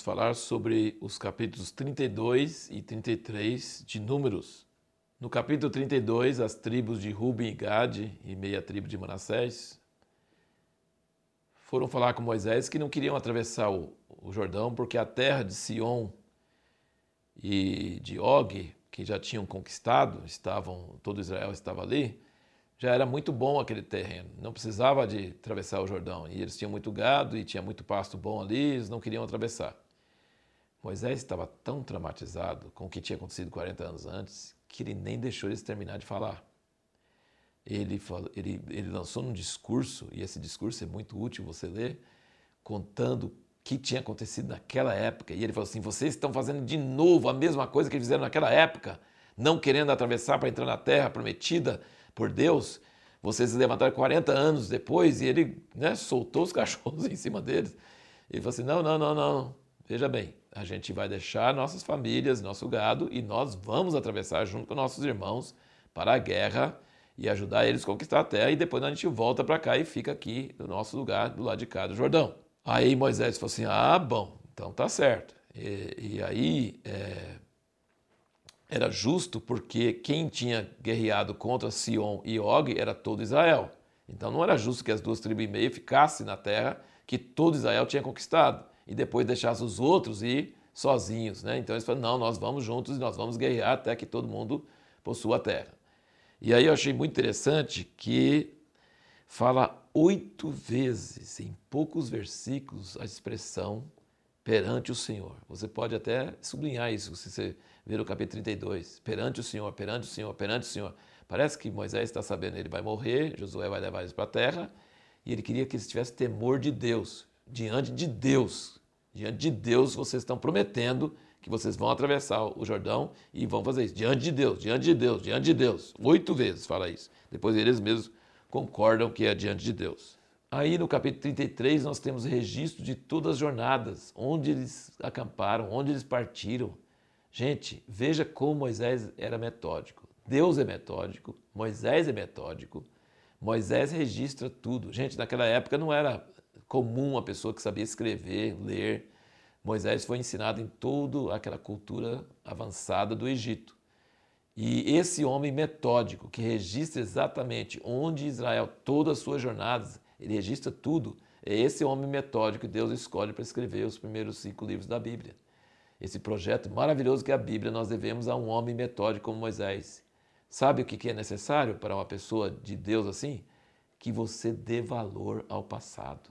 falar sobre os capítulos 32 e 33 de Números. No capítulo 32, as tribos de Ruben e Gade e meia tribo de Manassés foram falar com Moisés que não queriam atravessar o, o Jordão porque a terra de Sion e de Og, que já tinham conquistado, estavam todo Israel estava ali, já era muito bom aquele terreno, não precisava de atravessar o Jordão. E eles tinham muito gado e tinha muito pasto bom ali, eles não queriam atravessar. Moisés estava tão traumatizado com o que tinha acontecido 40 anos antes que ele nem deixou eles terminar de falar. Ele, falou, ele, ele lançou um discurso, e esse discurso é muito útil você ler, contando o que tinha acontecido naquela época. E ele falou assim: vocês estão fazendo de novo a mesma coisa que fizeram naquela época, não querendo atravessar para entrar na terra prometida por Deus, vocês se levantaram 40 anos depois e ele né, soltou os cachorros em cima deles. Ele falou assim: não, não, não, não. Veja bem, a gente vai deixar nossas famílias, nosso gado e nós vamos atravessar junto com nossos irmãos para a guerra e ajudar eles a conquistar a terra e depois a gente volta para cá e fica aqui no nosso lugar, do lado de cá do Jordão. Aí Moisés falou assim: ah, bom, então tá certo. E, e aí é, era justo porque quem tinha guerreado contra Sion e Og era todo Israel. Então não era justo que as duas tribos e meia ficassem na terra que todo Israel tinha conquistado e depois deixasse os outros ir sozinhos. Né? Então eles falaram: não, nós vamos juntos e nós vamos guerrear até que todo mundo possua a terra. E aí eu achei muito interessante que fala oito vezes, em poucos versículos, a expressão perante o Senhor. Você pode até sublinhar isso se você ver o capítulo 32. Perante o Senhor, perante o Senhor, perante o Senhor. Parece que Moisés está sabendo, ele vai morrer, Josué vai levar eles para a terra, e ele queria que eles tivessem temor de Deus, diante de Deus. Diante de Deus, vocês estão prometendo que vocês vão atravessar o Jordão e vão fazer isso. Diante de Deus, diante de Deus, diante de Deus. Oito vezes fala isso. Depois eles mesmos concordam que é diante de Deus. Aí no capítulo 33 nós temos registro de todas as jornadas, onde eles acamparam, onde eles partiram, Gente, veja como Moisés era metódico. Deus é metódico, Moisés é metódico. Moisés registra tudo. Gente, naquela época não era comum uma pessoa que sabia escrever, ler. Moisés foi ensinado em toda aquela cultura avançada do Egito. E esse homem metódico, que registra exatamente onde Israel, todas as suas jornadas, ele registra tudo, é esse homem metódico que Deus escolhe para escrever os primeiros cinco livros da Bíblia esse projeto maravilhoso que é a Bíblia, nós devemos a um homem metódico como Moisés. Sabe o que é necessário para uma pessoa de Deus assim? Que você dê valor ao passado,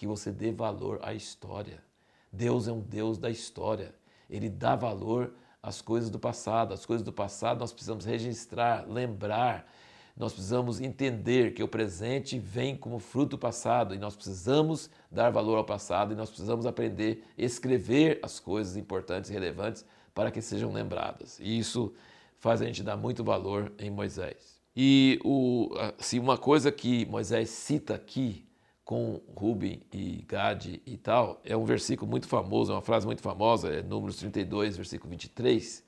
que você dê valor à história. Deus é um Deus da história. Ele dá valor às coisas do passado. As coisas do passado nós precisamos registrar, lembrar, nós precisamos entender que o presente vem como fruto do passado e nós precisamos dar valor ao passado e nós precisamos aprender a escrever as coisas importantes e relevantes para que sejam lembradas. E isso faz a gente dar muito valor em Moisés. E o, assim, uma coisa que Moisés cita aqui com Ruben e Gade e tal, é um versículo muito famoso, é uma frase muito famosa, é Números 32, versículo 23.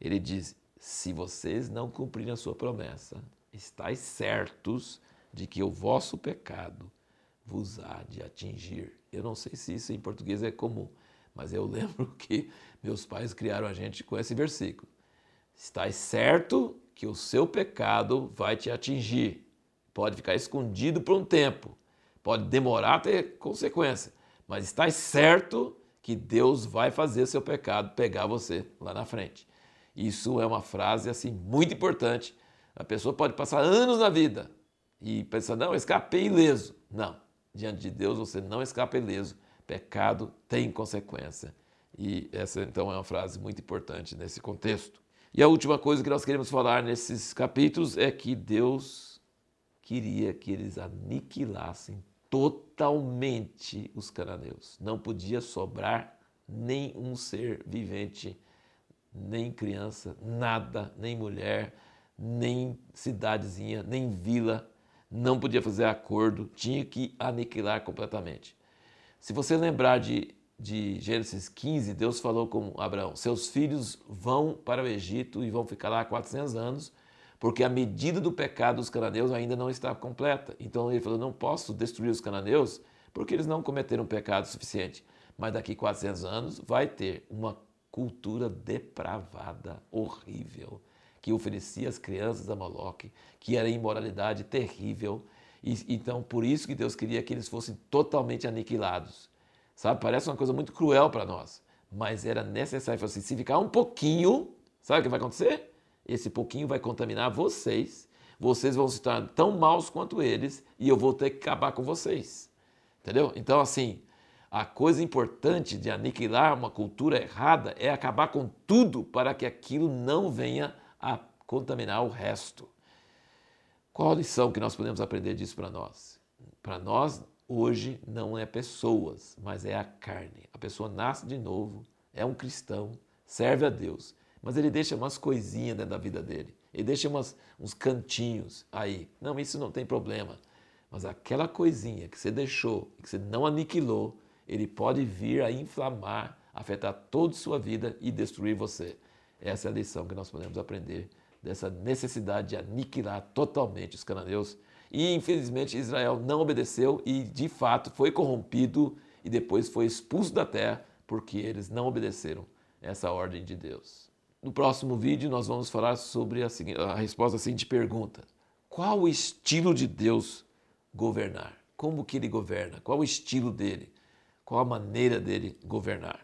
Ele diz: Se vocês não cumprirem a sua promessa, estáis certos de que o vosso pecado vos há de atingir. Eu não sei se isso em português é comum, mas eu lembro que meus pais criaram a gente com esse versículo. Estais certo que o seu pecado vai te atingir. Pode ficar escondido por um tempo, pode demorar a ter consequência, mas estais certo que Deus vai fazer seu pecado pegar você lá na frente. Isso é uma frase assim muito importante a pessoa pode passar anos na vida e pensar, não, escapei ileso. Não, diante de Deus você não escapa ileso. Pecado tem consequência. E essa então é uma frase muito importante nesse contexto. E a última coisa que nós queremos falar nesses capítulos é que Deus queria que eles aniquilassem totalmente os cananeus. Não podia sobrar nem um ser vivente, nem criança, nada, nem mulher, nem cidadezinha, nem vila, não podia fazer acordo, tinha que aniquilar completamente. Se você lembrar de, de Gênesis 15, Deus falou com Abraão: Seus filhos vão para o Egito e vão ficar lá 400 anos, porque a medida do pecado dos cananeus ainda não está completa. Então ele falou: Não posso destruir os cananeus, porque eles não cometeram pecado suficiente. mas daqui 400 anos vai ter uma cultura depravada, horrível, que oferecia as crianças a Moloque, que era imoralidade terrível. E, então, por isso que Deus queria que eles fossem totalmente aniquilados. Sabe, parece uma coisa muito cruel para nós, mas era necessário. Assim, se ficar um pouquinho, sabe o que vai acontecer? Esse pouquinho vai contaminar vocês, vocês vão se tornar tão maus quanto eles e eu vou ter que acabar com vocês. Entendeu? Então, assim, a coisa importante de aniquilar uma cultura errada é acabar com tudo para que aquilo não venha a contaminar o resto. Qual a lição que nós podemos aprender disso para nós? Para nós, hoje, não é pessoas, mas é a carne. A pessoa nasce de novo, é um cristão, serve a Deus, mas ele deixa umas coisinhas dentro da vida dele. Ele deixa umas, uns cantinhos aí. Não, isso não tem problema. Mas aquela coisinha que você deixou, que você não aniquilou, ele pode vir a inflamar, afetar toda a sua vida e destruir você. Essa é a lição que nós podemos aprender dessa necessidade de aniquilar totalmente os cananeus. E infelizmente Israel não obedeceu e de fato foi corrompido e depois foi expulso da terra porque eles não obedeceram essa ordem de Deus. No próximo vídeo nós vamos falar sobre a, a resposta à seguinte pergunta: Qual o estilo de Deus governar? Como que ele governa? Qual o estilo dele? Qual a maneira dele governar?